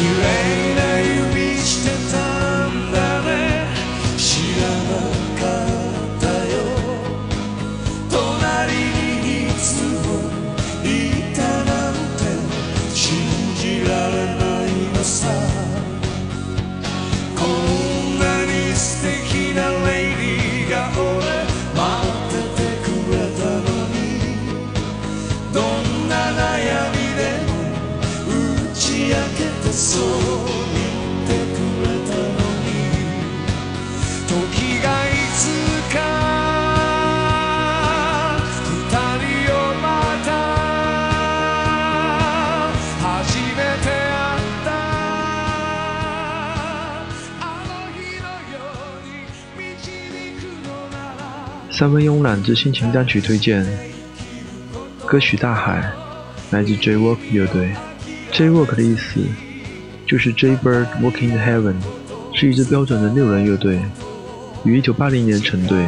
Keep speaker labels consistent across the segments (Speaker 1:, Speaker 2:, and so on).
Speaker 1: You ain't
Speaker 2: 三分慵懒之心情单曲推荐，歌曲《大海》来自 J-Work 乐队。J-Work 的意思就是 Jaybird Walking the Heaven，是一支标准的六人乐队，于1980年成队。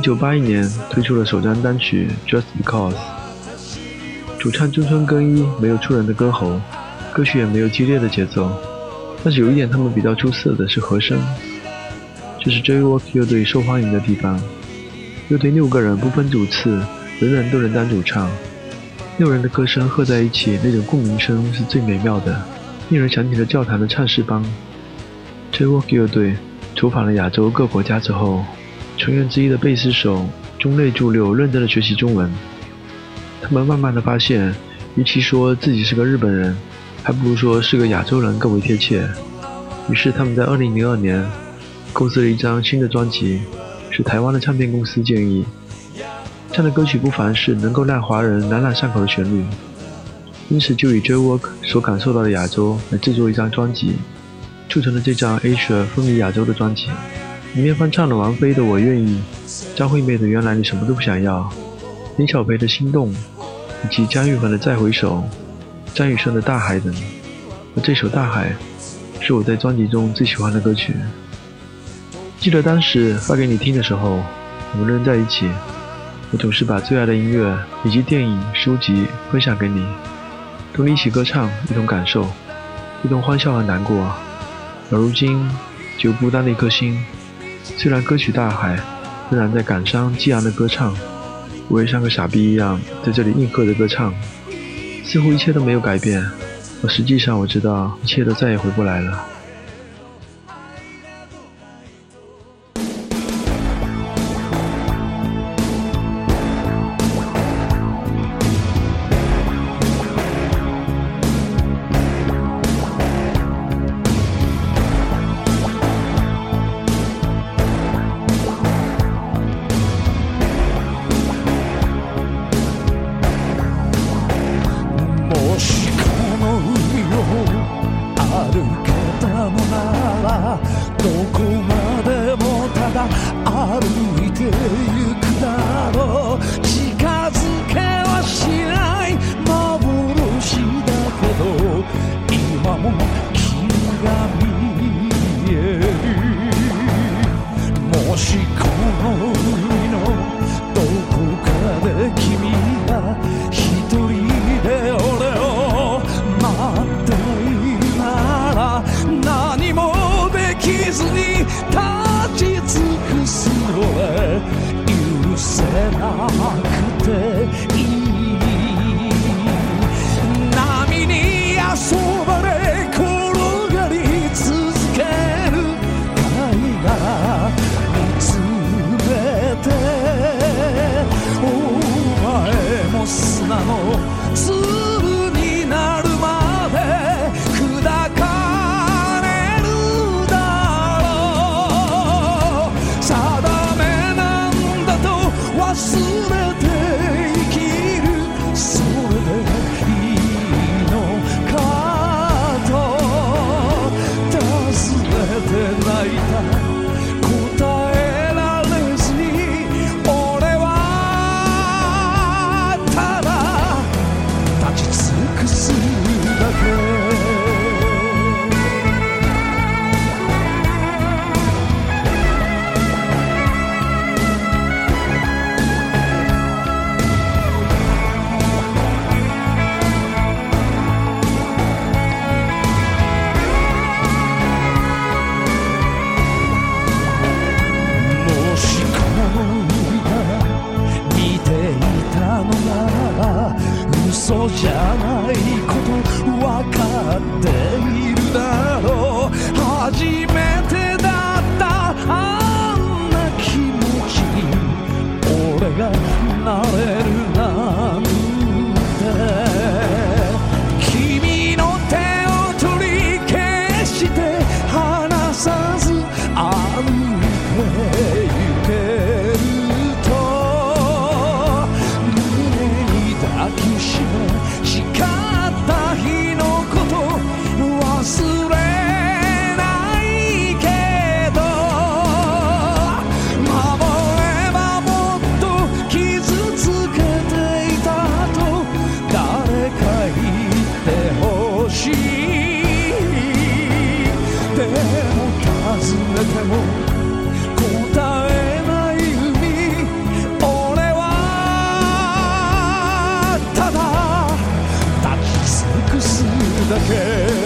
Speaker 2: 1981年推出了首张单曲《Just Because》。主唱中村耕一没有出人的歌喉，歌曲也没有激烈的节奏，但是有一点他们比较出色的是和声，这是 J-Work 乐队受欢迎的地方。乐队六个人不分主次，人人都能当主唱。六人的歌声合在一起，那种共鸣声是最美妙的，令人想起了教堂的唱诗班。J-Walk 乐队走访了亚洲各国家之后，成员之一的贝斯手中内助六认真的学习中文。他们慢慢的发现，与其说自己是个日本人，还不如说是个亚洲人更为贴切。于是他们在2002年构思了一张新的专辑。是台湾的唱片公司建议，这样的歌曲不凡是能够让华人朗朗上口的旋律，因此就以 J-Work 所感受到的亚洲来制作一张专辑，促成了这张 Asia 风靡亚洲的专辑。里面翻唱了王菲的《我愿意》，张惠妹的《原来你什么都不想要》，林小培的《心动》，以及姜育恒的《再回首》，张雨生的《大海》等。而这首《大海》是我在专辑中最喜欢的歌曲。记得当时发给你听的时候，我们仍在一起。我总是把最爱的音乐以及电影、书籍分享给你，同你一起歌唱，一同感受，一同欢笑和难过。而如今，只有孤单的一颗心。虽然歌曲《大海》仍然在感伤激昂的歌唱，我也像个傻逼一样在这里应和着歌唱，似乎一切都没有改变。而实际上，我知道一切都再也回不来了。
Speaker 1: けたのならどこまでもただないこと分かっているだろう。初めてだったあんな気持ち。俺がなれる again.